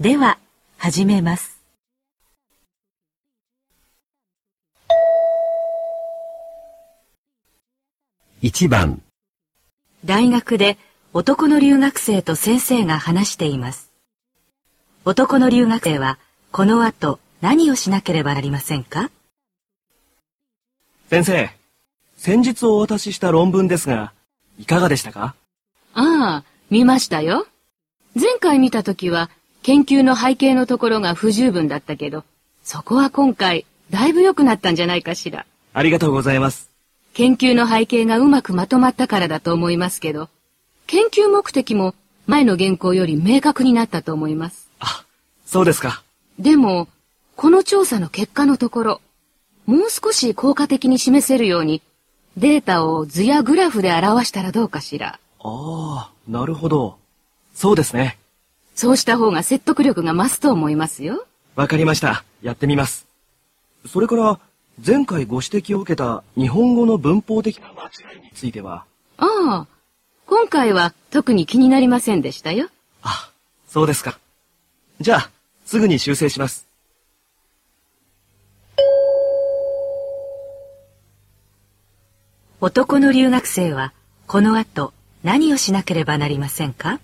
では、始めます。1番大学で男の留学生と先生が話しています。男の留学生はこの後何をしなければなりませんか？先生、先日お渡しした論文ですが、いかがでしたか？ああ、見ましたよ。前回見たときは研究の背景のところが不十分だったけど、そこは今回だいぶ良くなったんじゃないかしら。ありがとうございます。研究の背景がうまくまとまったからだと思いますけど、研究目的も前の原稿より明確になったと思います。あ、そうですか。でも、この調査の結果のところ、もう少し効果的に示せるように、データを図やグラフで表したらどうかしら。ああ、なるほど。そうですね。そうした方が説得力が増すと思いますよ。わかりました。やってみます。それから、前回ご指摘を受けた日本語の文法的な間違いについては？ああ、今回は特に気になりませんでしたよ。あ、そうですか。じゃあ、すぐに修正します。男の留学生はこの後何をしなければなりませんか？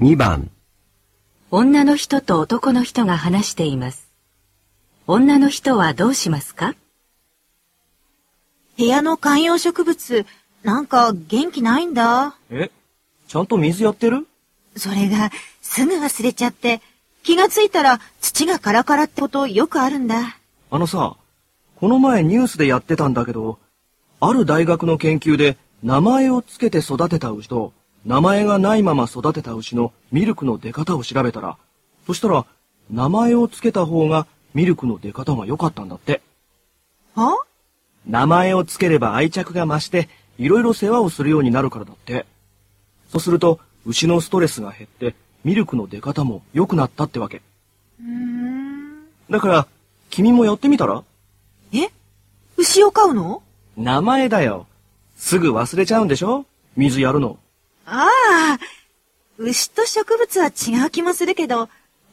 2番女の人と男の人が話しています。女の人はどうしますか？部屋の観葉植物、なんか元気ないんだ。え？ちゃんと水やってる？それが、すぐ忘れちゃって、気がついたら土がカラカラってことよくあるんだ。あのさ、この前ニュースでやってたんだけど、ある大学の研究で名前をつけて育てた牛と、名前がないまま育てた牛のミルクの出方を調べたら、そしたら、名前を付けた方がミルクの出方が良かったんだって。は？名前を付ければ愛着が増して、いろいろ世話をするようになるからだって。そうすると、牛のストレスが減って、ミルクの出方も良くなったってわけ。だから、君もやってみたら？え？牛を飼うの？名前だよ。すぐ忘れちゃうんでしょ？水やるの。ああ、牛と植物は違う気もするけど、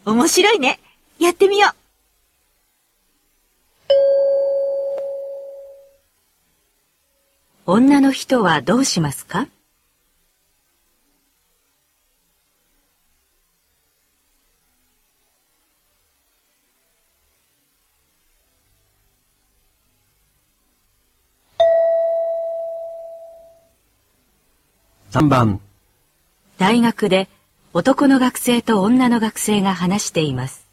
面白いね。やってみよう。女の人はどうしますか？3番大学で男の学生と女の学生が話しています。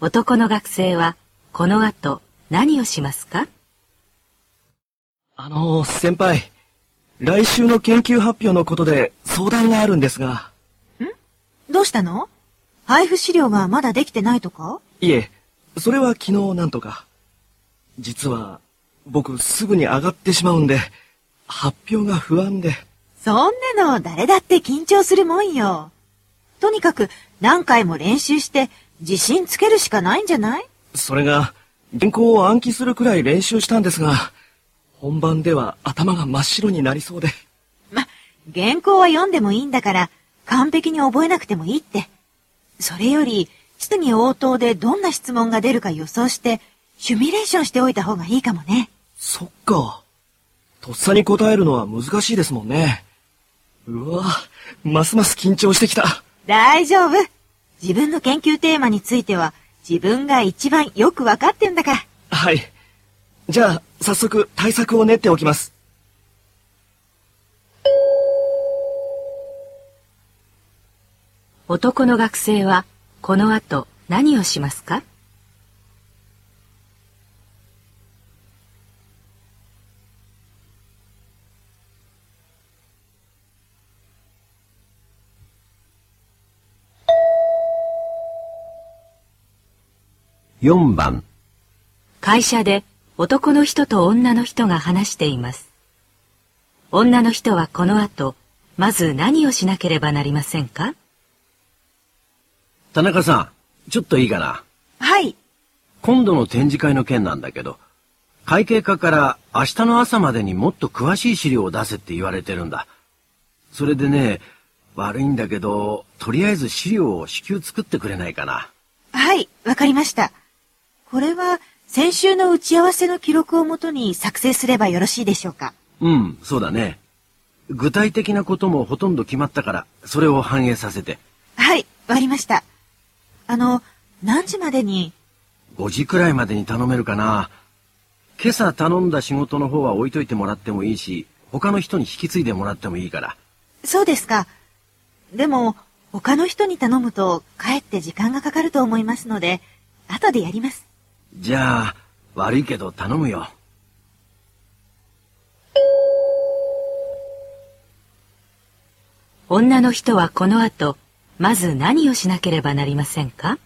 男の学生はこの後何をしますか？あの先輩、来週の研究発表のことで相談があるんですが。ん？どうしたの？配布資料がまだできてないとか？いえ、それは昨日なんとか。実は、僕すぐに上がってしまうんで、発表が不安で。そんなの誰だって緊張するもんよ。とにかく何回も練習して自信つけるしかないんじゃない？それが原稿を暗記するくらい練習したんですが、本番では頭が真っ白になりそうで。ま、原稿は読んでもいいんだから完璧に覚えなくてもいいって。それより質疑応答でどんな質問が出るか予想してシミュレーションしておいた方がいいかもね。そっか。とっさに答えるのは難しいですもんね。うわ、ますます緊張してきた。大丈夫。自分の研究テーマについては自分が一番よくわかってんだから。はい。じゃあ、早速対策を練っておきます。男の学生はこの後何をしますか？4番会社で男の人と女の人が話しています。女の人はこの後、まず何をしなければなりませんか？田中さん、ちょっといいかな？はい。今度の展示会の件なんだけど、会計課から明日の朝までにもっと詳しい資料を出せって言われてるんだ。それでね、悪いんだけど、とりあえず資料を至急作ってくれないかな。はい、わかりました。これは、先週の打ち合わせの記録をもとに作成すればよろしいでしょうか？うん、そうだね。具体的なこともほとんど決まったから、それを反映させて。はい、わかりました。あの、何時までに、5時くらいまでに頼めるかな。今朝頼んだ仕事の方は置いといてもらってもいいし、他の人に引き継いでもらってもいいから。そうですか。でも、他の人に頼むと、かえって時間がかかると思いますので、後でやります。じゃあ、悪いけど頼むよ。女の人はこの後、まず何をしなければなりませんか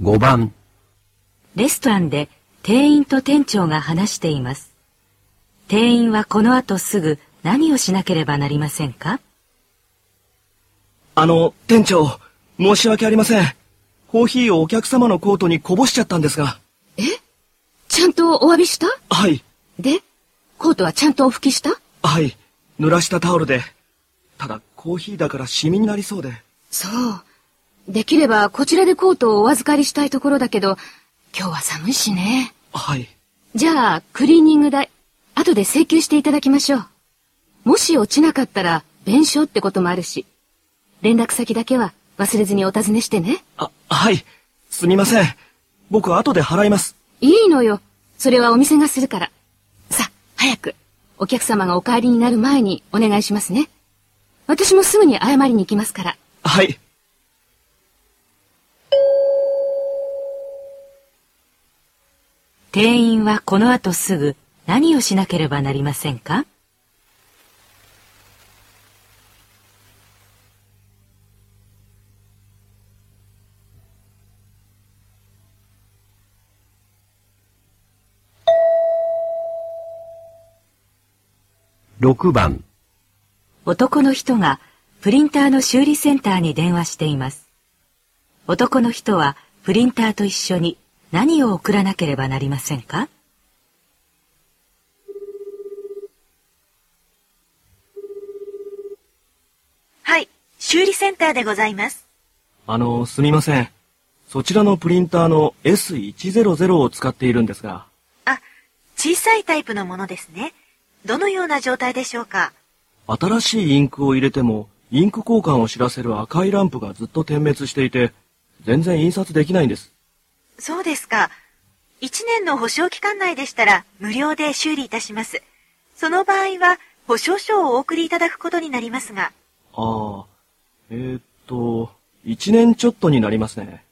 ？5番、レストランで店員と店長が話しています。店員はこの後すぐ何をしなければなりませんか？あの、店長、申し訳ありません。コーヒーをお客様のコートにこぼしちゃったんですが。ちゃんとお詫びした？はい、で、コートはちゃんとお拭きした？はい、濡らしたタオルで。ただ、コーヒーだからシミになりそうで。そう。できればこちらでコートをお預かりしたいところだけど、今日は寒いしね。はい、じゃあ、クリーニング代、後で請求していただきましょう。もし落ちなかったら、弁償ってこともあるし、連絡先だけは忘れずにお尋ねしてね。あ、はい、すみません。僕後で払います。いいのよ。それはお店がするから。さあ、早く。お客様がお帰りになる前にお願いしますね。私もすぐに謝りに行きますから。はい、店員はこの後すぐ何をしなければなりませんか？6番、男の人がプリンターの修理センターに電話しています。男の人はプリンターと一緒に何を送らなければなりませんか？はい、修理センターでございます。あの、すみません。そちらのプリンターの S100 を使っているんですが。あ、小さいタイプのものですね。どのような状態でしょうか？新しいインクを入れても、インク交換を知らせる赤いランプがずっと点滅していて、全然印刷できないんです。そうですか。1年の保証期間内でしたら無料で修理いたします。その場合は保証書をお送りいただくことになりますが。ああ、えーっと、1年ちょっとになりますね。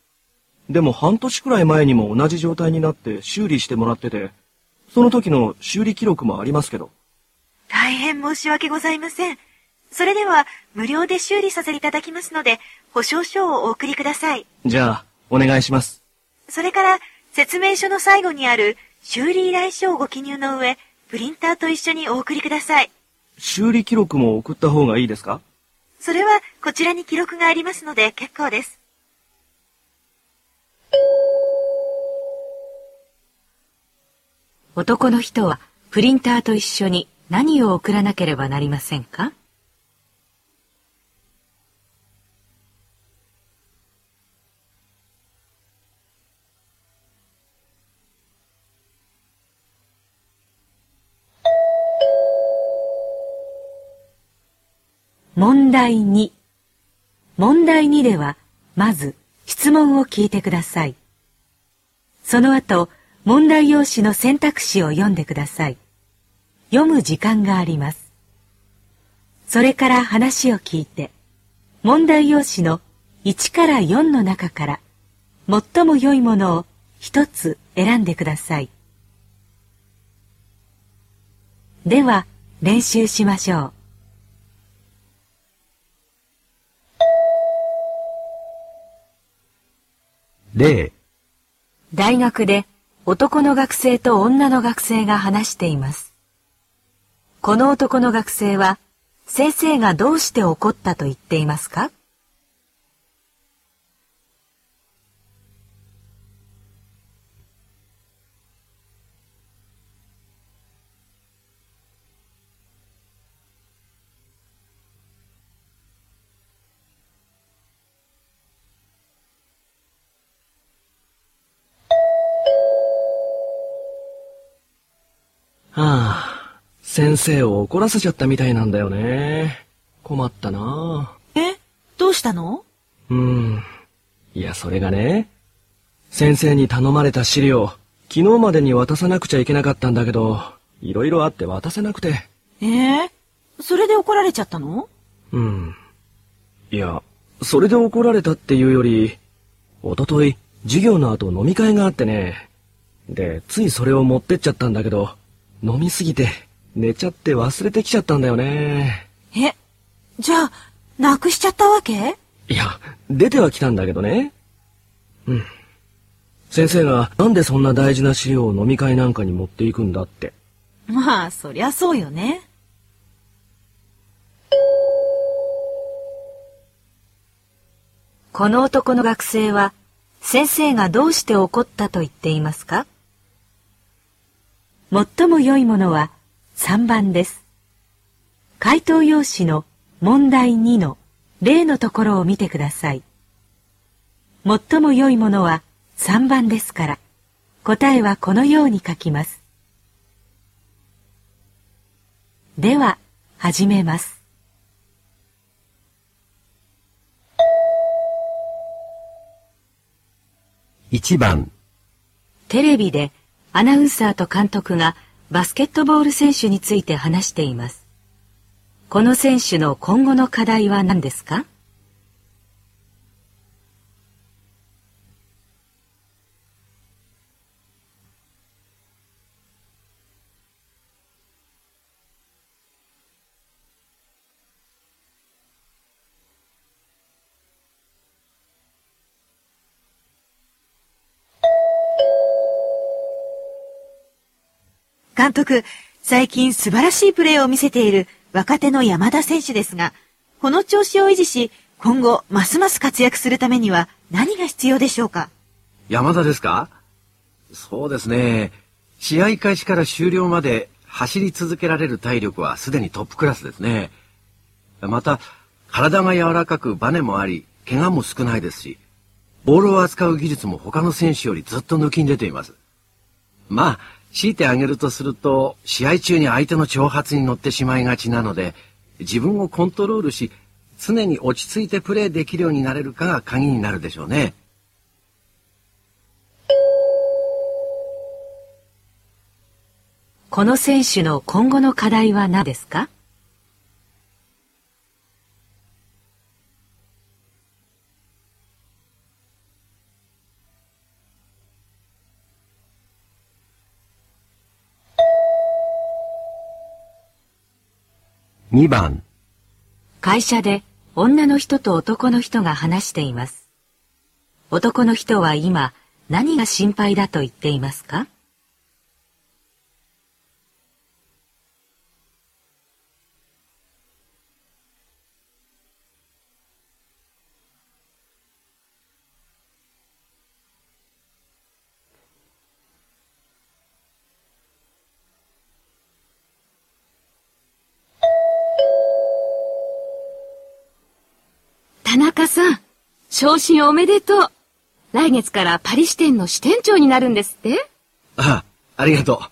でも半年くらい前にも同じ状態になって修理してもらってて、その時の修理記録もありますけど。大変申し訳ございません。それでは無料で修理させていただきますので、保証書をお送りください。じゃあ、お願いします。それから説明書の最後にある修理依頼書をご記入の上、プリンターと一緒にお送りください。修理記録も送った方がいいですか？それはこちらに記録がありますので結構です。男の人はプリンターと一緒に何を送らなければなりませんか？問題2問題2ではまず質問を聞いてください。その後、問題用紙の選択肢を読んでください。読む時間があります。それから話を聞いて、問題用紙の1から4の中から最も良いものを一つ選んでください。では、練習しましょう。例、大学で男の学生と女の学生が話しています。この男の学生は先生がどうして怒ったと言っていますか？あ、先生を怒らせちゃったみたいなんだよね。困ったなえ？どうしたの？うん。いや、それがね、先生に頼まれた資料、昨日までに渡さなくちゃいけなかったんだけど、いろいろあって渡せなくて。え？ー、それで怒られちゃったの？うん。いや、それで怒られたっていうより、おととい、授業の後飲み会があってね。で、ついそれを持ってっちゃったんだけど、飲みすぎて、寝ちゃって忘れてきちゃったんだよね。えじゃあ、なくしちゃったわけ？いや、出ては来たんだけどね。うん。先生がなんでそんな大事な資料を飲み会なんかに持っていくんだって。まあ、そりゃそうよね。この男の学生は先生がどうして怒ったと言っていますか？最も良いものは3番です。回答用紙の問題2の例のところを見てください。最も良いものは3番ですから、答えはこのように書きます。では、始めます。1番、テレビでアナウンサーと監督がバスケットボール選手について話しています。この選手の今後の課題は何ですか？監督、最近素晴らしいプレーを見せている若手の山田選手ですが、この調子を維持し、今後ますます活躍するためには何が必要でしょうか？山田ですか？そうですね。試合開始から終了まで走り続けられる体力はすでにトップクラスですね。また、体が柔らかくバネもあり、怪我も少ないですし、ボールを扱う技術も他の選手よりずっと抜きん出ています。まあ、強いてあげるとすると、試合中に相手の挑発に乗ってしまいがちなので、自分をコントロールし、常に落ち着いてプレーできるようになれるかが鍵になるでしょうね。この選手の今後の課題は何ですか？2番、会社で女の人と男の人が話しています。男の人は今何が心配だと言っていますか？昇進おめでとう。来月からパリ支店の支店長になるんですってああ、ありがとう。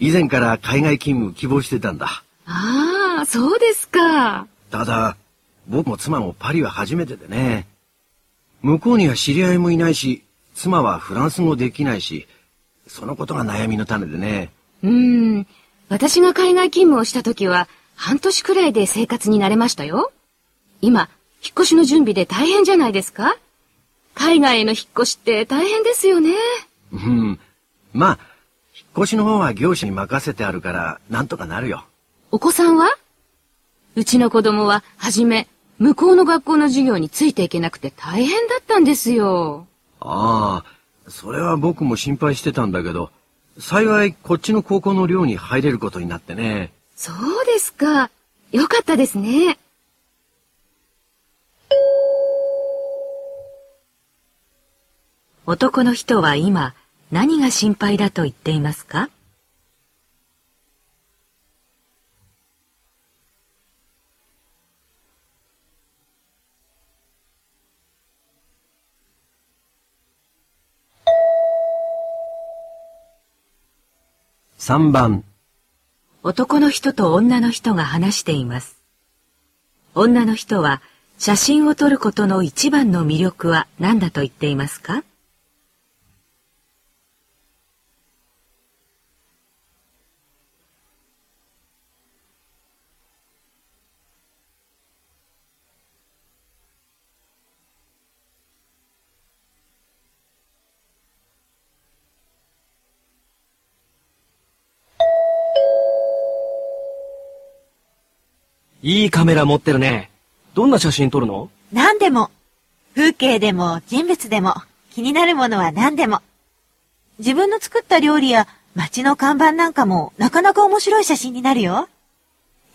以前から海外勤務希望してたんだ。ああ、そうですか。ただ、僕も妻もパリは初めてでね。向こうには知り合いもいないし、妻はフランス語できないし、そのことが悩みの種でね。うーん。私が海外勤務をした時は、半年くらいで生活に慣れましたよ。今、引っ越しの準備で大変じゃないですか？海外への引っ越しって大変ですよね。うん。まあ、引っ越しの方は業者に任せてあるから、なんとかなるよ。お子さんは？うちの子供は、はじめ、向こうの学校の授業についていけなくて大変だったんですよ。ああ、それは僕も心配してたんだけど、幸いこっちの高校の寮に入れることになってね。そうですか。よかったですね。男の人は今何が心配だと言っていますか？3番。男の人と女の人が話しています。女の人は写真を撮ることの一番の魅力は何だと言っていますか？いいカメラ持ってるね。どんな写真撮るの？何でも。風景でも人物でも気になるものは何でも。自分の作った料理や街の看板なんかもなかなか面白い写真になるよ。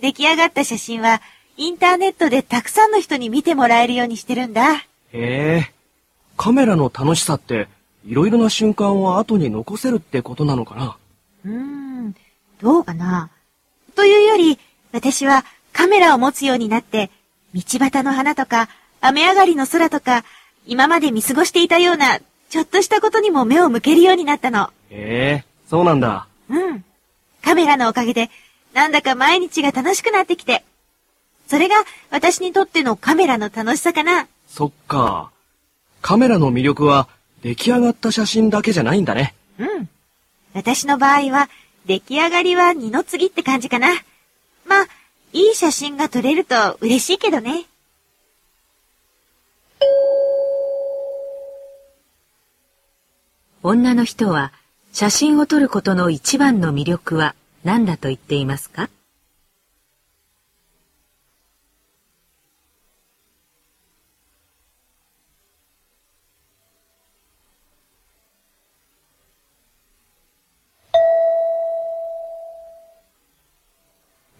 出来上がった写真はインターネットでたくさんの人に見てもらえるようにしてるんだ。へえ。カメラの楽しさって、いろいろな瞬間を後に残せるってことなのかな？うーん、どうかな？というより、私はカメラを持つようになって、道端の花とか、雨上がりの空とか、今まで見過ごしていたような、ちょっとしたことにも目を向けるようになったの。へえ、そうなんだ。うん。カメラのおかげで、なんだか毎日が楽しくなってきて。それが私にとってのカメラの楽しさかな。そっか。カメラの魅力は出来上がった写真だけじゃないんだね。うん。私の場合は、出来上がりは二の次って感じかな。まあ、いい写真が撮れると嬉しいけどね。女の人は写真を撮ることの一番の魅力は何だと言っていますか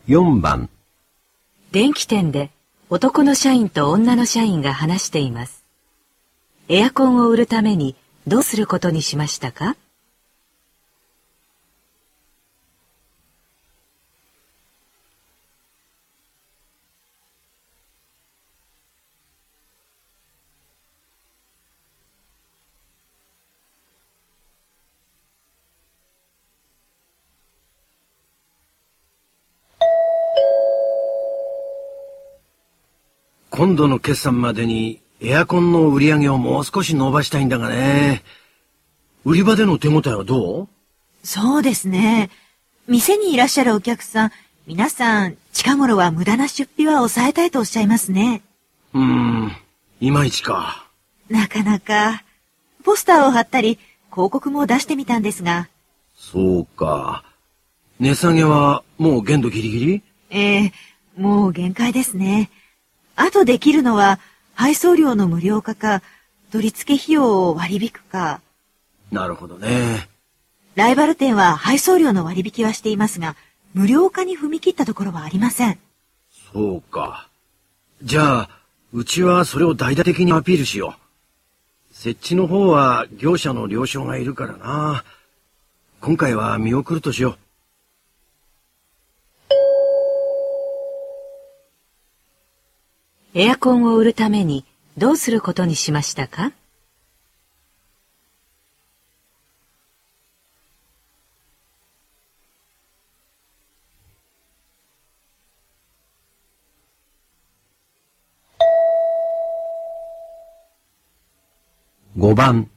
？4番電気店で男の社員と女の社員が話しています。エアコンを売るためにどうすることにしましたか？今度の決算までにエアコンの売り上げをもう少し伸ばしたいんだがね。売り場での手応えはどう？そうですね。店にいらっしゃるお客さん、皆さん、近頃は無駄な出費は抑えたいとおっしゃいますね。うーん、いまいちか。なかなか。ポスターを貼ったり、広告も出してみたんですが。そうか。値下げはもう限度ギリギリ？ええもう限界ですね。あとできるのは、配送料の無料化か、取り付け費用を割り引くか。なるほどね。ライバル店は配送料の割引はしていますが、無料化に踏み切ったところはありません。そうか。じゃあ、うちはそれを大々的にアピールしよう。設置の方は業者の了承がいるからな。今回は見送るとしよう。エアコンを売るためにどうすることにしましたか？5番。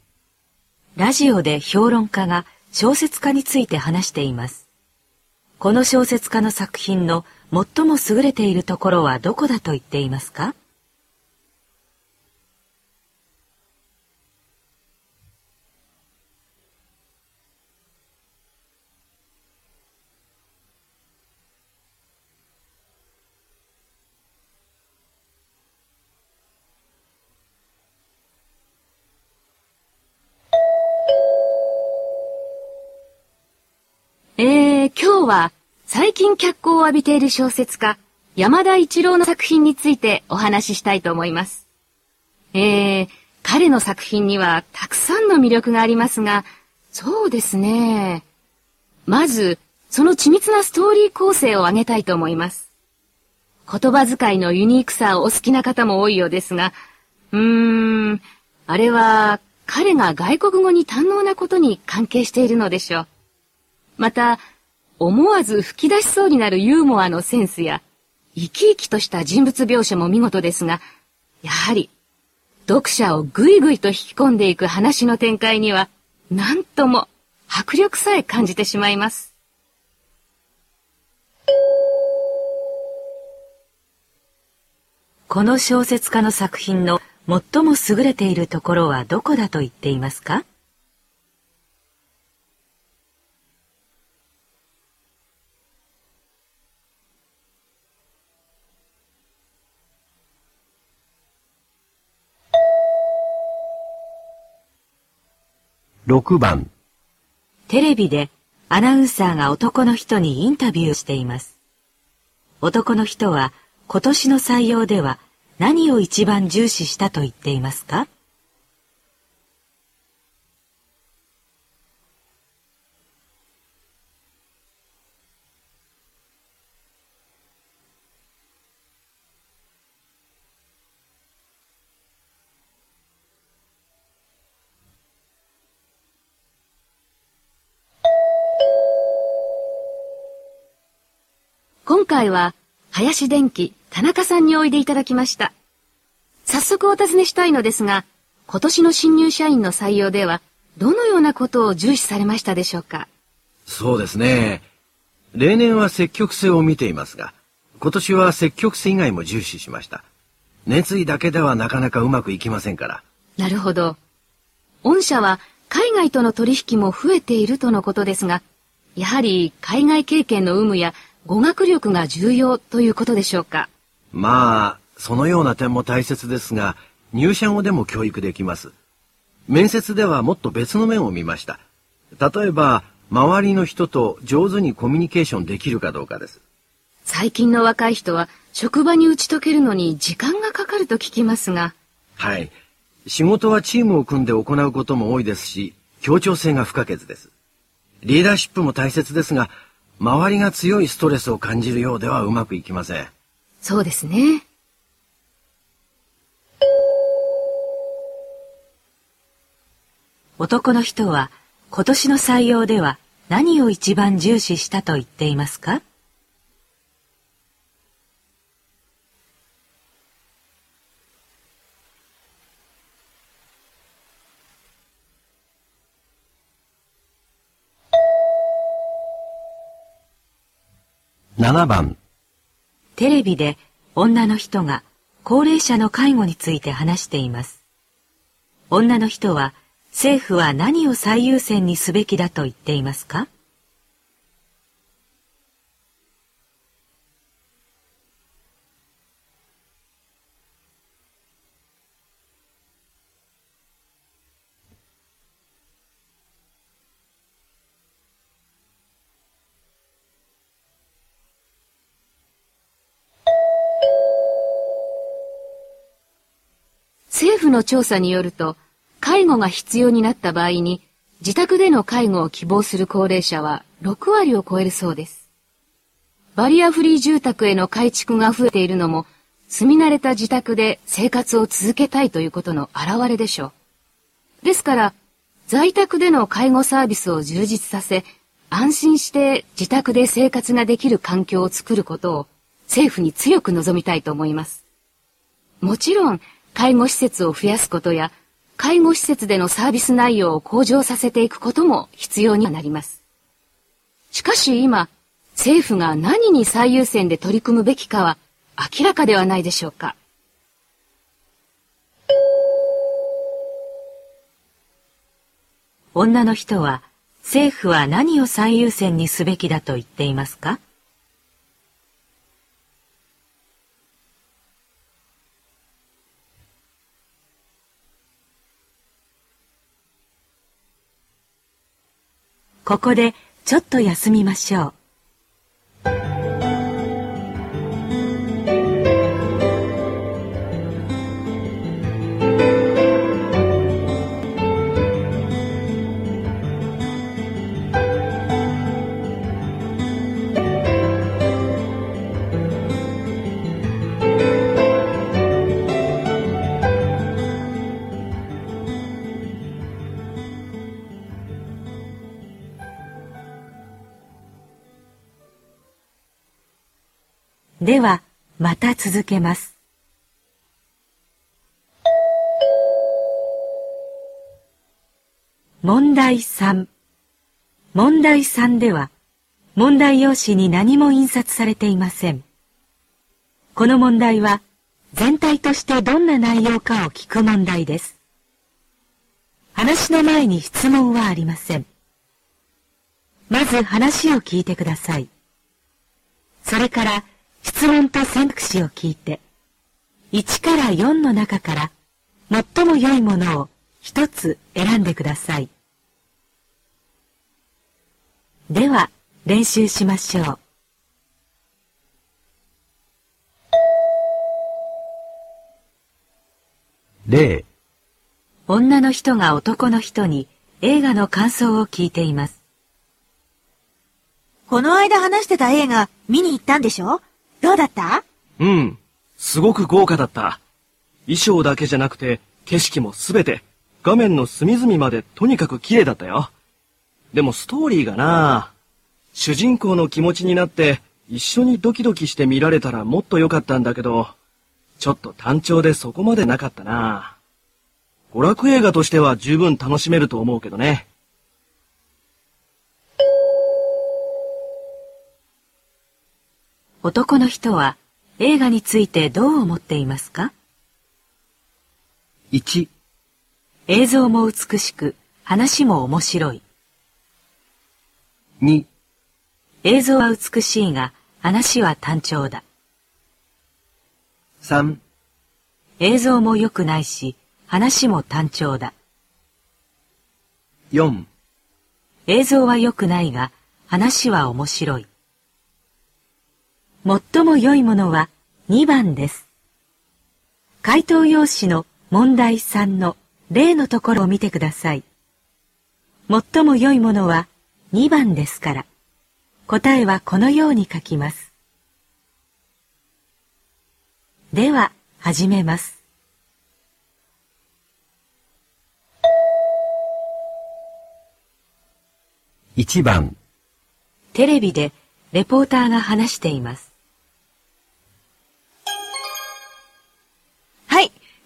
ラジオで評論家が小説家について話しています。この小説家の作品の最も優れているところはどこだと言っていますか？え、今日は最近脚光を浴びている小説家、山田一郎の作品についてお話ししたいと思います。えー、彼の作品にはたくさんの魅力がありますが、そうですね。まず、その緻密なストーリー構成を挙げたいと思います。言葉遣いのユニークさをお好きな方も多いようですが、うーん、あれは彼が外国語に堪能なことに関係しているのでしょう。また、思わず吹き出しそうになるユーモアのセンスや、生き生きとした人物描写も見事ですが、やはり、読者をぐいぐいと引き込んでいく話の展開には、なんとも迫力さえ感じてしまいます。この小説家の作品の最も優れているところはどこだと言っていますか？6番テレビでアナウンサーが男の人にインタビューしています。男の人は今年の採用では何を一番重視したと言っていますか？回は林電機田中さんにおいでいただきました。早速お尋ねしたいのですが、今年の新入社員の採用ではどのようなことを重視されましたでしょうか？そうですね。例年は積極性を見ていますが、今年は積極性以外も重視しました。熱意だけではなかなかうまくいきませんから。なるほど。御社は海外との取引も増えているとのことですが、やはり海外経験の有無や語学力が重要ということでしょうか？まあ、そのような点も大切ですが、入社後でも教育できます。面接ではもっと別の面を見ました。例えば、周りの人と上手にコミュニケーションできるかどうかです。最近の若い人は職場に打ち解けるのに時間がかかると聞きますが。はい。仕事はチームを組んで行うことも多いですし、協調性が不可欠です。リーダーシップも大切ですが、周りが強いストレスを感じるようではうまくいきません。そうですね。男の人は今年の採用では何を一番重視したと言っていますか？7番テレビで女の人が高齢者の介護について話しています。女の人は政府は何を最優先にすべきだと言っていますか？の調査によると、介護が必要になった場合に、自宅での介護を希望する高齢者は6割を超えるそうです。バリアフリー住宅への改築が増えているのも、住み慣れた自宅で生活を続けたいということの表れでしょう。ですから、在宅での介護サービスを充実させ、安心して自宅で生活ができる環境を作ることを政府に強く望みたいと思います。もちろん、介護施設を増やすことや、介護施設でのサービス内容を向上させていくことも必要になります。しかし今、政府が何に最優先で取り組むべきかは明らかではないでしょうか。女の人は政府は何を最優先にすべきだと言っていますか？ここでちょっと休みましょう。では、また続けます。問題3。問題3では、問題用紙に何も印刷されていません。この問題は、全体としてどんな内容かを聞く問題です。話の前に質問はありません。まず話を聞いてください。それから、質問と選択肢を聞いて、1から4の中から最も良いものを一つ選んでください。では、練習しましょう。例、女の人が男の人に映画の感想を聞いています。この間話してた映画見に行ったんでしょ？どうだった？うん。すごく豪華だった。衣装だけじゃなくて、景色もすべて、画面の隅々までとにかく綺麗だったよ。でもストーリーがな主人公の気持ちになって、一緒にドキドキして見られたらもっと良かったんだけど、ちょっと単調でそこまでなかったな娯楽映画としては十分楽しめると思うけどね。男の人は映画についてどう思っていますか？1、映像も美しく話も面白い。2、映像は美しいが話は単調だ。3、映像も良くないし話も単調だ。4、映像は良くないが話は面白い。最も良いものは2番です。回答用紙の問題3の例のところを見てください。最も良いものは2番ですから、答えはこのように書きます。では、始めます。1番、テレビでレポーターが話しています。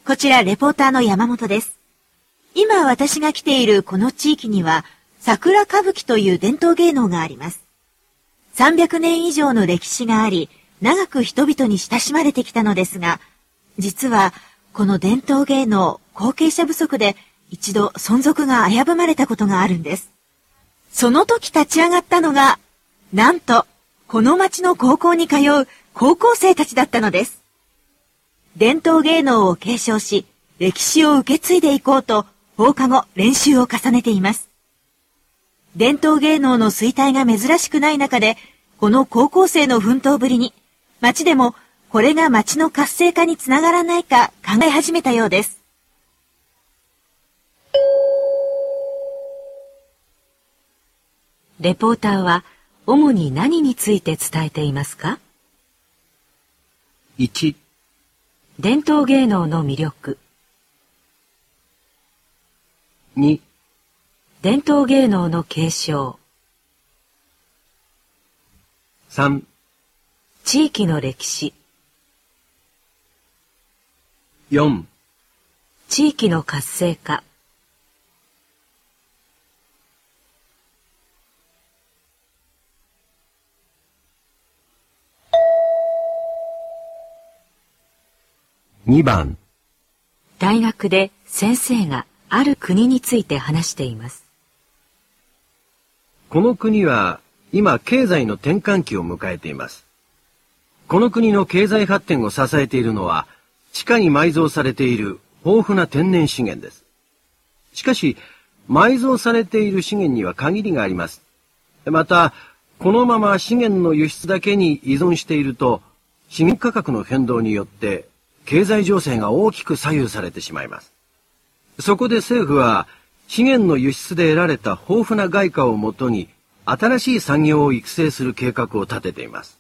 こちらレポーターの山本です。今私が来ているこの地域には、桜歌舞伎という伝統芸能があります。300年以上の歴史があり、長く人々に親しまれてきたのですが、実はこの伝統芸能後継者不足で一度存続が危ぶまれたことがあるんです。その時立ち上がったのが、なんと、この町の高校に通う高校生たちだったのです。伝統芸能を継承し、歴史を受け継いでいこうと、放課後練習を重ねています。伝統芸能の衰退が珍しくない中で、この高校生の奮闘ぶりに、町でもこれが町の活性化につながらないか考え始めたようです。レポーターは主に何について伝えていますか？1、伝統芸能の魅力、2、伝統芸能の継承、3、地域の歴史、4、地域の活性化、2番、大学で先生がある国について話しています。この国は今経済の転換期を迎えています。この国の経済発展を支えているのは地下に埋蔵されている豊富な天然資源です。しかし埋蔵されている資源には限りがあります。また、このまま資源の輸出だけに依存していると、資源価格の変動によって経済情勢が大きく左右されてしまいます。そこで政府は資源の輸出で得られた豊富な外貨をもとに新しい産業を育成する計画を立てています。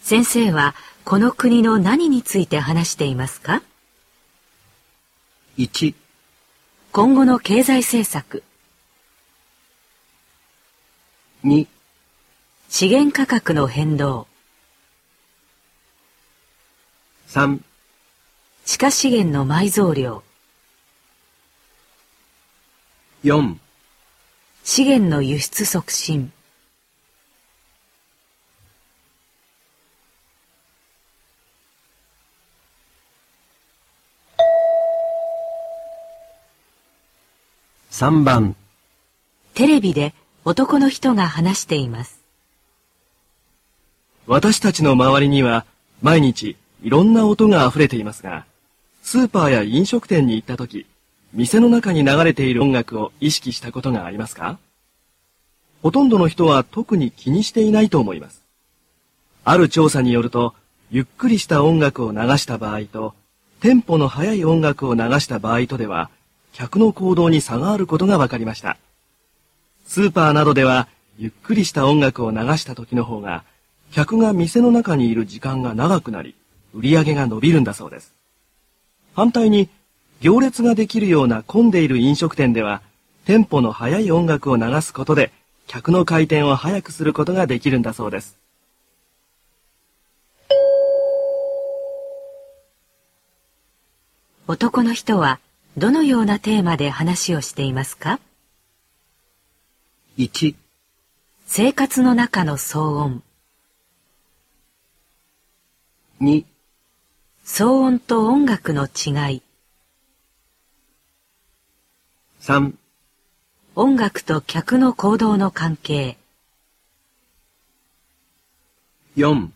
先生はこの国の何について話していますか ?1 今後の経済政策2資源価格の変動。3地下資源の埋蔵量。4資源の輸出促進。3番。テレビで男の人が話しています私たちの周りには毎日いろんな音が溢れていますがスーパーや飲食店に行った時店の中に流れている音楽を意識したことがありますか？ほとんどの人は特に気にしていないと思います。ある調査によると、ゆっくりした音楽を流した場合と、テンポの速い音楽を流した場合とでは、客の行動に差があることが分かりました。スーパーなどでは、ゆっくりした音楽を流した時の方が、客が店の中にいる時間が長くなり、売り上げが伸びるんだそうです。反対に、行列ができるような混んでいる飲食店では、テンポの速い音楽を流すことで、客の回転を速くすることができるんだそうです。男の人はどのようなテーマで話をしていますか ?1 生活の中の騒音2騒音と音楽の違い。3音楽と客の行動の関係。4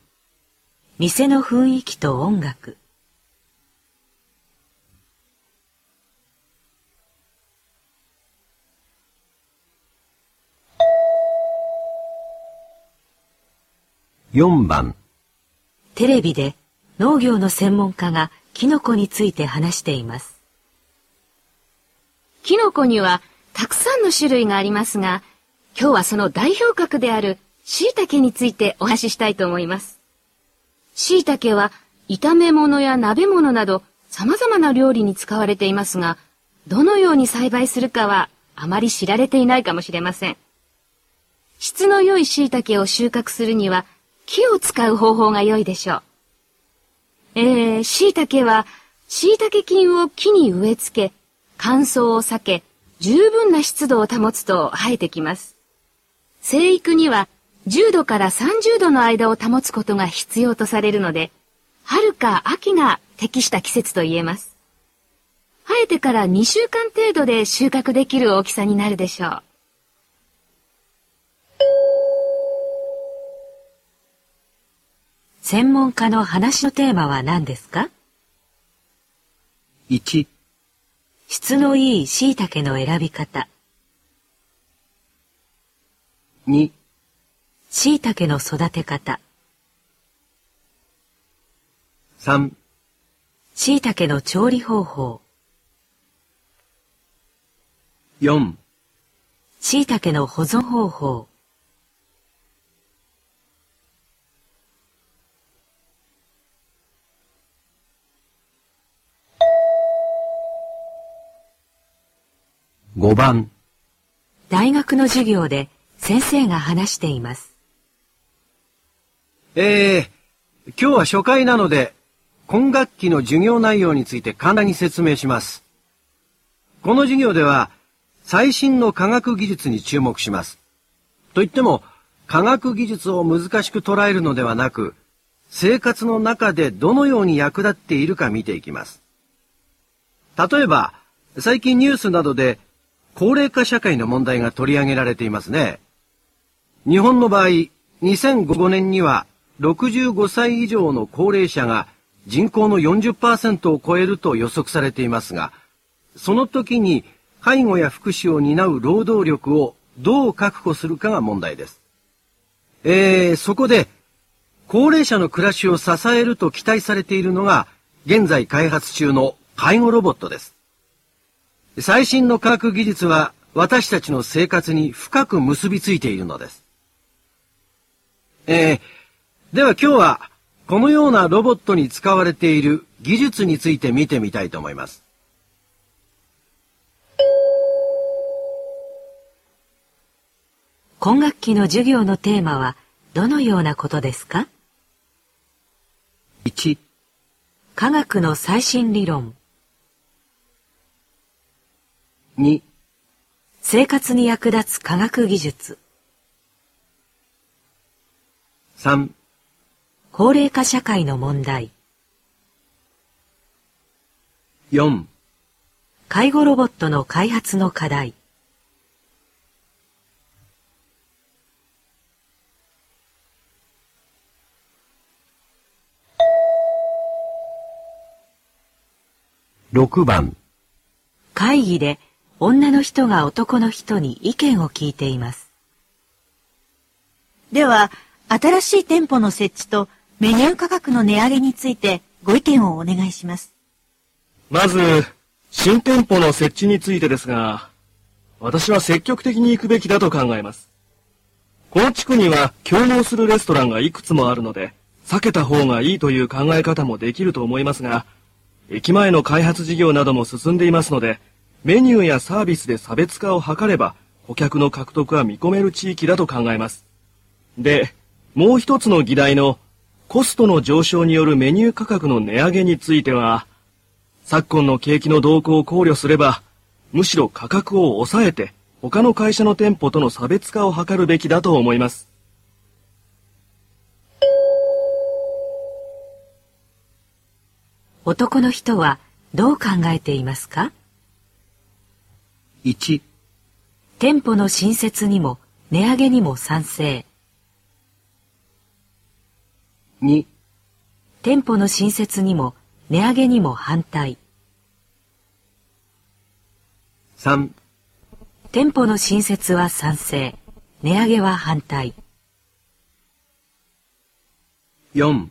店の雰囲気と音楽。4番テレビで農業の専門家がキノコについて話しています。キノコにはたくさんの種類がありますが、今日はその代表格である椎茸についてお話ししたいと思います。椎茸は炒め物や鍋物など様々な料理に使われていますが、どのように栽培するかはあまり知られていないかもしれません。質の良い椎茸を収穫するには木を使う方法が良いでしょう。えー、椎茸は椎茸菌を木に植え付け、乾燥を避け、十分な湿度を保つと生えてきます。生育には10度から30度の間を保つことが必要とされるので、春か秋が適した季節と言えます。生えてから2週間程度で収穫できる大きさになるでしょう。専門家の話のテーマは何ですか ?1 質のいい椎茸の選び方。2椎茸の育て方。3椎茸の調理方法。4椎茸の保存方法5番大学の授業で先生が話しています。えー、今日は初回なので、今学期の授業内容について簡単に説明します。この授業では、最新の科学技術に注目します。といっても、科学技術を難しく捉えるのではなく、生活の中でどのように役立っているか見ていきます。例えば、最近ニュースなどで高齢化社会の問題が取り上げられていますね。日本の場合、2005年には65歳以上の高齢者が人口の40%を超えると予測されていますが、その時に介護や福祉を担う労働力をどう確保するかが問題です。えー、そこで、高齢者の暮らしを支えると期待されているのが、現在開発中の介護ロボットです。最新の科学技術は私たちの生活に深く結びついているのです。えー、では今日はこのようなロボットに使われている技術について見てみたいと思います。今学期の授業のテーマはどのようなことですか ?1 科学の最新理論2生活に役立つ科学技術。3高齢化社会の問題。4介護ロボットの開発の課題。6番。会議で女の人が男の人に意見を聞いています。では、新しい店舗の設置とメニュー価格の値上げについてご意見をお願いします。まず、新店舗の設置についてですが、私は積極的に行くべきだと考えます。この地区には競合するレストランがいくつもあるので、避けた方がいいという考え方もできると思いますが、駅前の開発事業なども進んでいますので、メニューやサービスで差別化を図れば、顧客の獲得は見込める地域だと考えます。で、もう一つの議題のコストの上昇によるメニュー価格の値上げについては、昨今の景気の動向を考慮すれば、むしろ価格を抑えて、他の会社の店舗との差別化を図るべきだと思います。男の人はどう考えていますか？?1 店舗の新設にも値上げにも賛成。2店舗の新設にも値上げにも反対。3店舗の新設は賛成。値上げは反対。4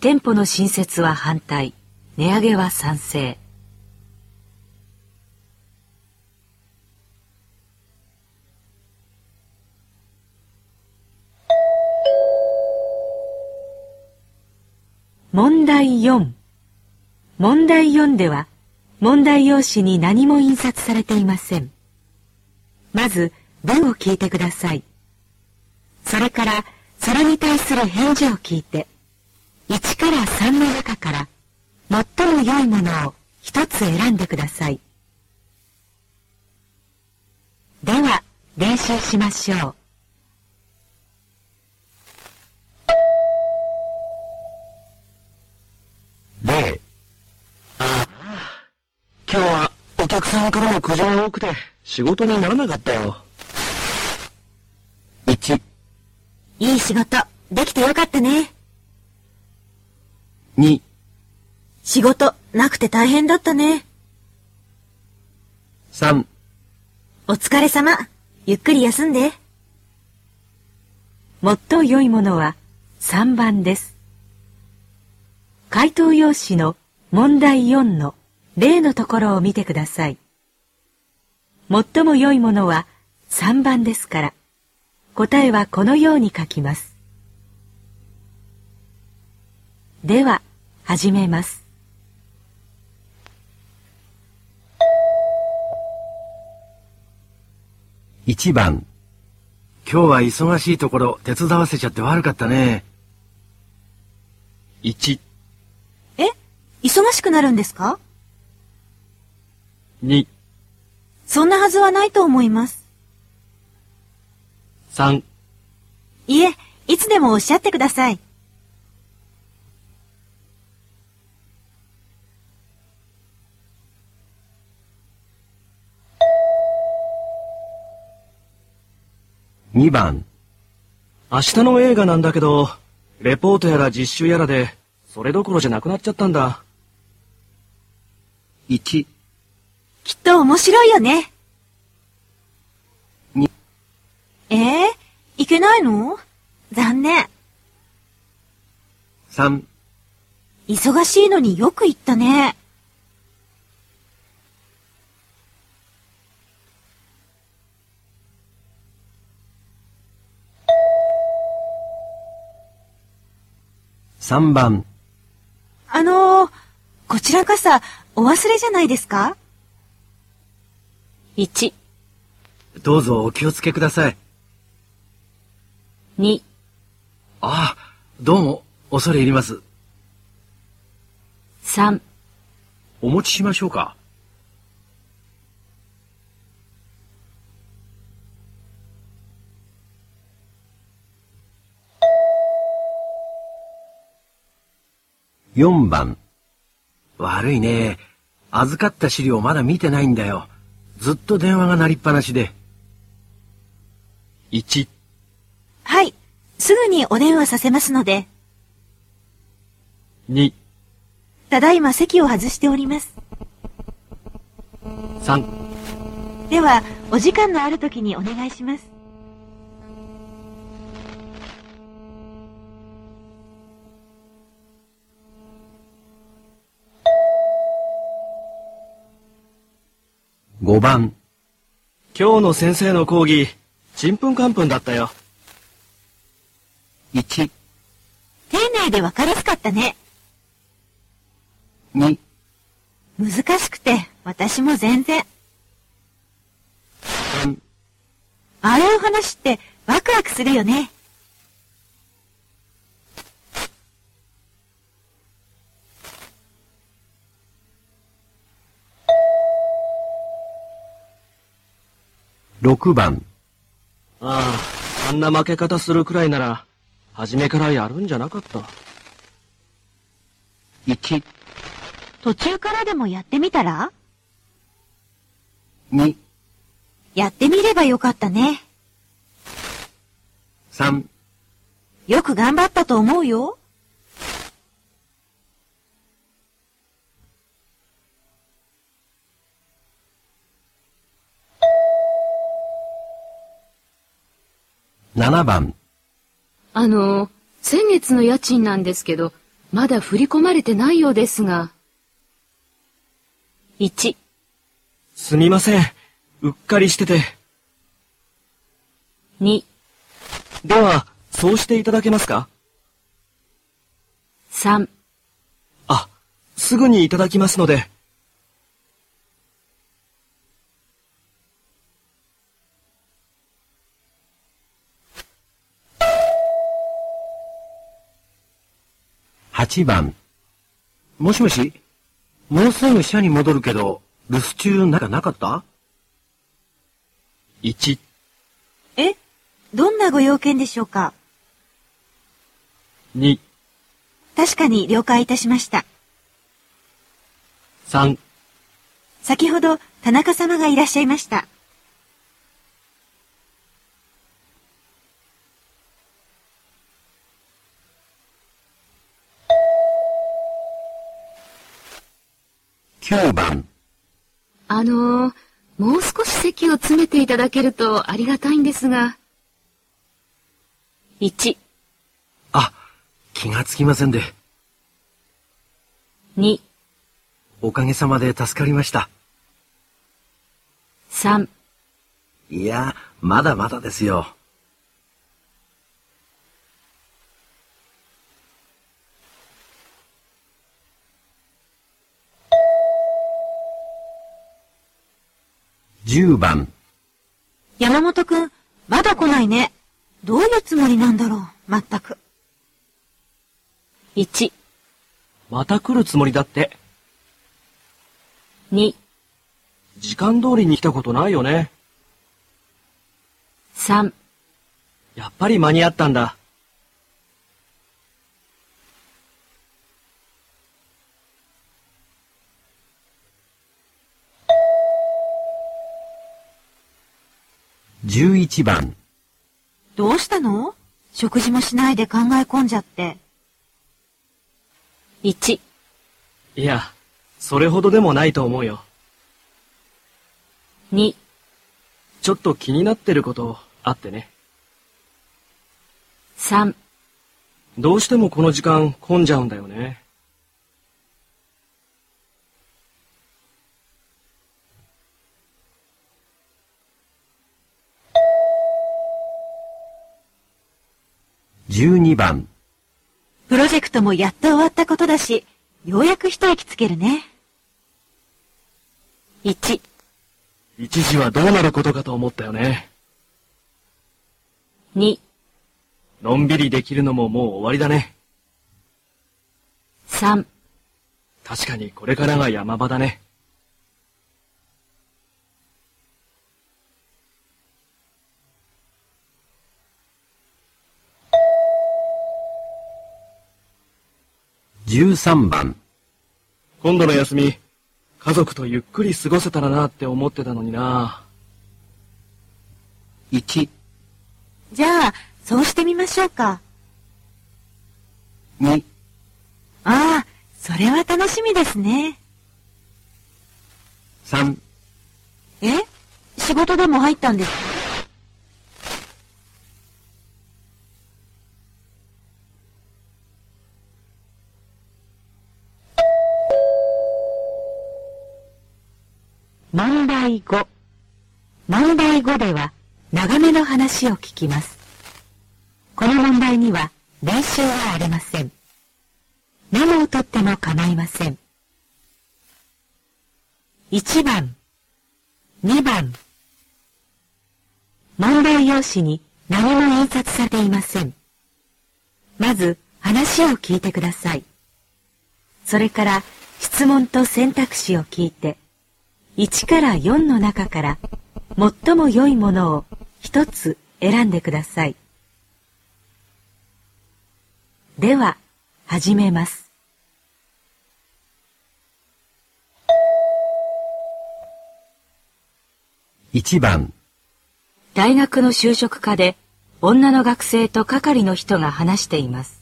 店舗の新設は反対、値上げは賛成。問題4問題4では問題用紙に何も印刷されていません。まず文を聞いてください。それからそれに対する返事を聞いて1から3の中から最も良いものを一つ選んでください。では、練習しましょう。客さんからの苦情が多くて仕事にならなかったよ。1いい仕事、できてよかったね。2仕事なくて大変だったね。3お疲れ様。ゆっくり休んで。もっと良いものは3番です。回答用紙の問題4の例のところを見てください。最も良いものは3番ですから、答えはこのように書きます。では、始めます。1番今日は忙しいところ手伝わせちゃって悪かったね。1え？忙しくなるんですか？?2 そんなはずはないと思います。3いえ、いつでもおっしゃってください。2番明日の映画なんだけど、レポートやら実習やらで、それどころじゃなくなっちゃったんだ。1きっと面白いよね。にえー、いけないの？残念。3、忙しいのによく言ったね。3番、あのー、こちら傘、お忘れじゃないですか？1、どうぞお気をつけください。2、ああ、どうも、恐れ入ります。3、お持ちしましょうか。4番。悪いね。預かった資料まだ見てないんだよ。ずっと電話が鳴りっぱなしで。1、はい。すぐにお電話させますので。2、ただいま席を外しております。3、では、お時間のある時にお願いします。5番。今日の先生の講義、ちんぷんかんぷんだったよ。1、丁寧でわかりやすかったね。2、難しくて、私も全然。3、ああいう話ってワクワクするよね。6番。ああ、あんな負け方するくらいなら、初めからやるんじゃなかった。1、途中からでもやってみたら？2、やってみればよかったね。3、よく頑張ったと思うよ。7番。あの、先月の家賃なんですけど、まだ振り込まれてないようですが。1、すみません。うっかりしてて。2、では、そうしていただけますか？3、あ、すぐにいただきますので。8番。もしもしもうすぐ社に戻るけど、留守中なんかなかった？1、え？どんなご用件でしょうか？2、確かに了解いたしました。3、先ほど田中様がいらっしゃいました。9番。あの、もう少し席を詰めていただけるとありがたいんですが。1、あ、気がつきませんで。2、おかげさまで助かりました。3、いや、まだまだですよ。10番。山本くん、まだ来ないね。どういうつもりなんだろう、まったく。1、また来るつもりだって。2、時間通りに来たことないよね。3、やっぱり間に合ったんだ。11番。どうしたの？食事もしないで考え込んじゃって。1、いや、それほどでもないと思うよ。2、ちょっと気になってることあってね。3、どうしてもこの時間混んじゃうんだよね。番。プロジェクトもやっと終わったことだし、ようやく一息つけるね。1、一時はどうなることかと思ったよね。2、のんびりできるのももう終わりだね。3、確かにこれからが山場だね。13番。今度の休み、家族とゆっくり過ごせたらなって思ってたのにな。1、じゃあ、そうしてみましょうか。2、ああ、それは楽しみですね。3、え？仕事でも入ったんですか？問題5。問題5では長めの話を聞きます。この問題には練習はありません。メモを取っても構いません。1番、2番。問題用紙に何も印刷されていません。まず話を聞いてください。それから質問と選択肢を聞いて、1から4の中から最も良いものを一つ選んでください。では、始めます。1番。大学の就職課で女の学生と係の人が話しています。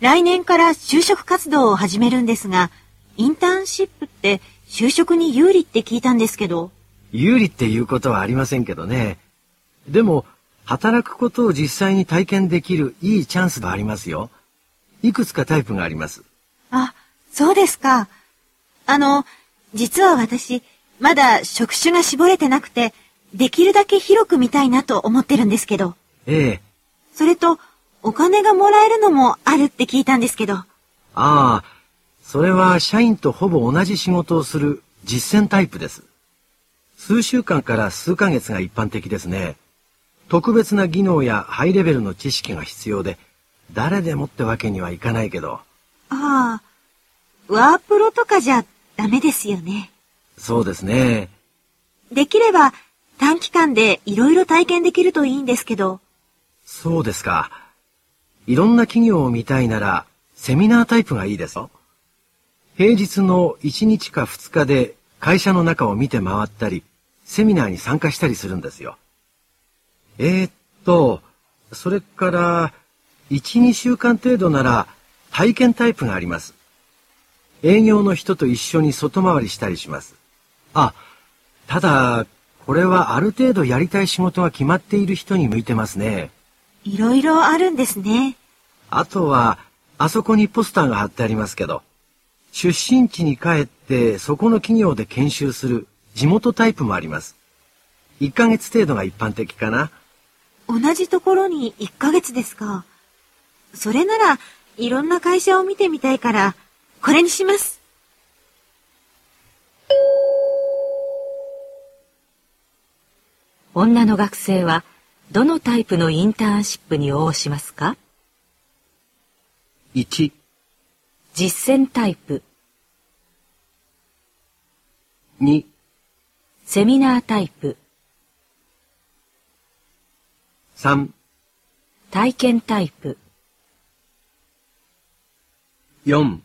来年から就職活動を始めるんですが、インターンシップって就職に有利って聞いたんですけど、有利っていうことはありませんけどね。でも、働くことを実際に体験できるいいチャンスがありますよ。いくつかタイプがあります。あ、そうですか。あの、実は私、まだ職種が絞れてなくて、できるだけ広く見たいなと思ってるんですけど、ええ。それと、お金がもらえるのもあるって聞いたんですけど、ああ、それは社員とほぼ同じ仕事をする実践タイプです。数週間から数ヶ月が一般的ですね。特別な技能やハイレベルの知識が必要で、誰でもってわけにはいかないけど、ああ、ワープロとかじゃダメですよね。そうですね。できれば短期間でいろいろ体験できるといいんですけど、そうですか。いろんな企業を見たいなら、セミナータイプがいいですよ。平日の1日か2日で会社の中を見て回ったり、セミナーに参加したりするんですよ。えー、っと、それから、1、2週間程度なら体験タイプがあります。営業の人と一緒に外回りしたりします。あ、ただ、これはある程度やりたい仕事が決まっている人に向いてますね。いろいろあるんですね。あとは、あそこにポスターが貼ってありますけど、出身地に帰ってそこの企業で研修する地元タイプもあります。1ヶ月程度が一般的かな。同じところに1ヶ月ですか。それなら、いろんな会社を見てみたいから、これにします。女の学生はどのタイプのインターンシップに応募しますか？1、実践タイプ、2、セミナータイプ、3、体験タイプ、4、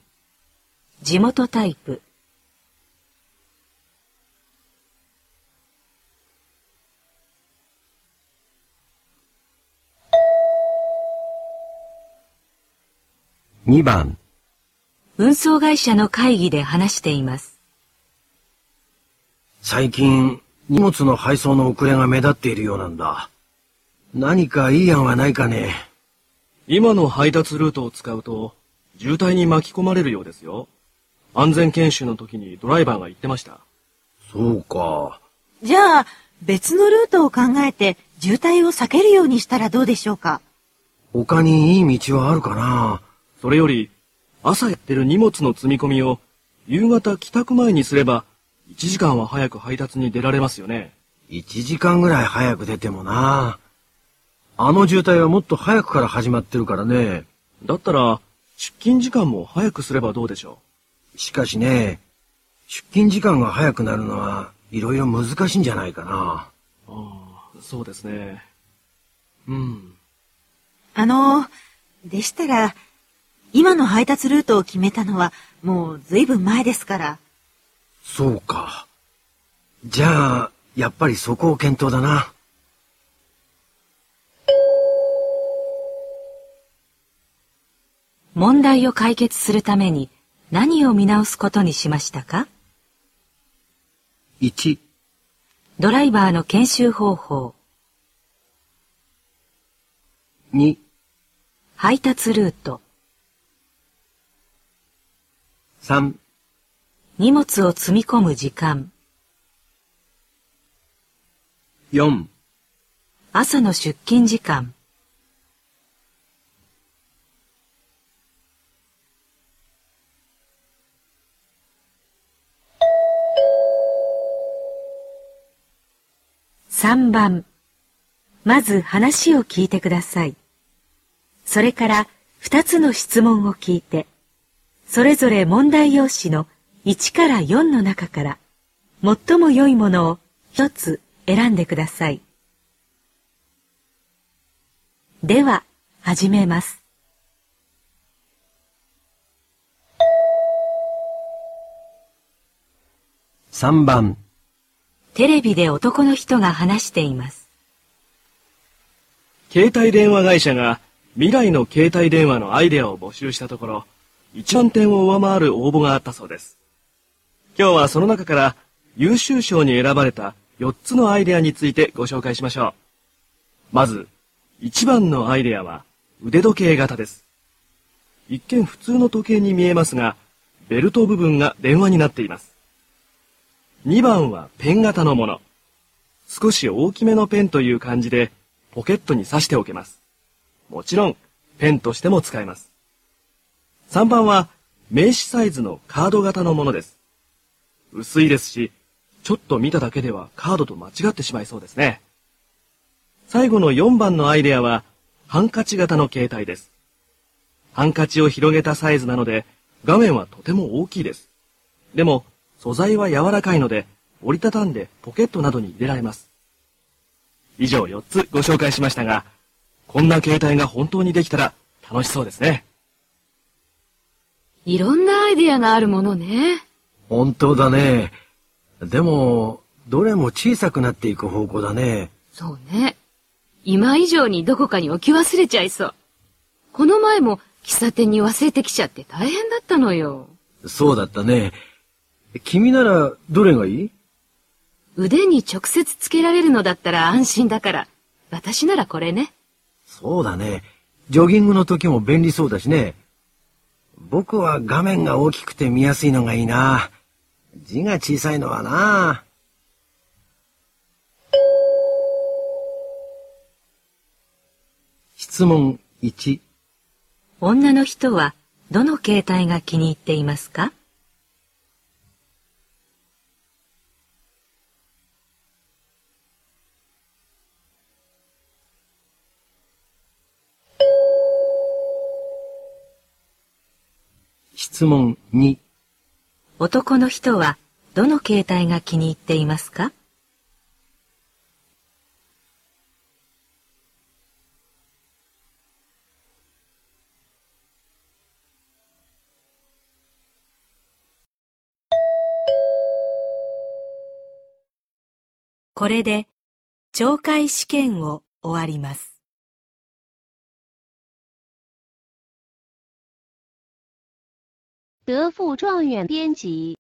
地元タイプ、2番、運送会社の会議で話しています。最近、荷物の配送の遅れが目立っているようなんだ。何かいい案はないかね。今の配達ルートを使うと、渋滞に巻き込まれるようですよ。安全研修の時にドライバーが言ってました。そうか。じゃあ、別のルートを考えて渋滞を避けるようにしたらどうでしょうか？他にいい道はあるかな？それより、朝やってる荷物の積み込みを夕方帰宅前にすれば、1時間は早く配達に出られますよね。1時間ぐらい早く出てもな。あの渋滞はもっと早くから始まってるからね。だったら、出勤時間も早くすればどうでしょしかしね、出勤時間が早くなるのはいろいろ難しいんじゃないかな。う。ああ、そうですね。うん。あの、でしたら、今の配達ルートを決めたのはもう随分前ですから。そうか。じゃあ、やっぱりそこを検討だな。問題を解決するために何を見直すことにしましたか？1、ドライバーの研修方法、2、配達ルート、3、荷物を積み込む時間、4、朝の出勤時間、3番、まず話を聞いてください。それから2つの質問を聞いて、それぞれ問題用紙の1から4の中から最も良いものを1つ選んでください。では、始めます。3番、テレビで男の人が話しています。携帯電話会社が未来の携帯電話のアイデアを募集したところ、1万点を上回る応募があったそうです。今日はその中から優秀賞に選ばれた4つのアイデアについてご紹介しましょう。まず、1番のアイデアは腕時計型です。一見普通の時計に見えますが、ベルト部分が電話になっています。2番はペン型のもの。少し大きめのペンという感じで、ポケットに挿しておけます。もちろん、ペンとしても使えます。3番は、名刺サイズのカード型のものです。薄いですし、ちょっと見ただけではカードと間違ってしまいそうですね。最後の4番のアイデアは、ハンカチ型の携帯です。ハンカチを広げたサイズなので、画面はとても大きいです。でも、素材は柔らかいので、折りたたんでポケットなどに入れられます。以上4つご紹介しましたが、こんな携帯が本当にできたら楽しそうですね。いろんなアイデアがあるものね。本当だね。でも、どれも小さくなっていく方向だね。そうね。今以上にどこかに置き忘れちゃいそう。この前も喫茶店に忘れてきちゃって大変だったのよ。そうだったね。君ならどれがいい？腕に直接つけられるのだったら安心だから、私ならこれね。そうだね。ジョギングの時も便利そうだしね。僕は画面が大きくて見やすいのがいいな。字が小さいのはな。質問1、女の人はどの携帯が気に入っていますか？質問2、男の人はどの携帯が気に入っていますか？これで懲戒試験を終わります。德富状元编辑。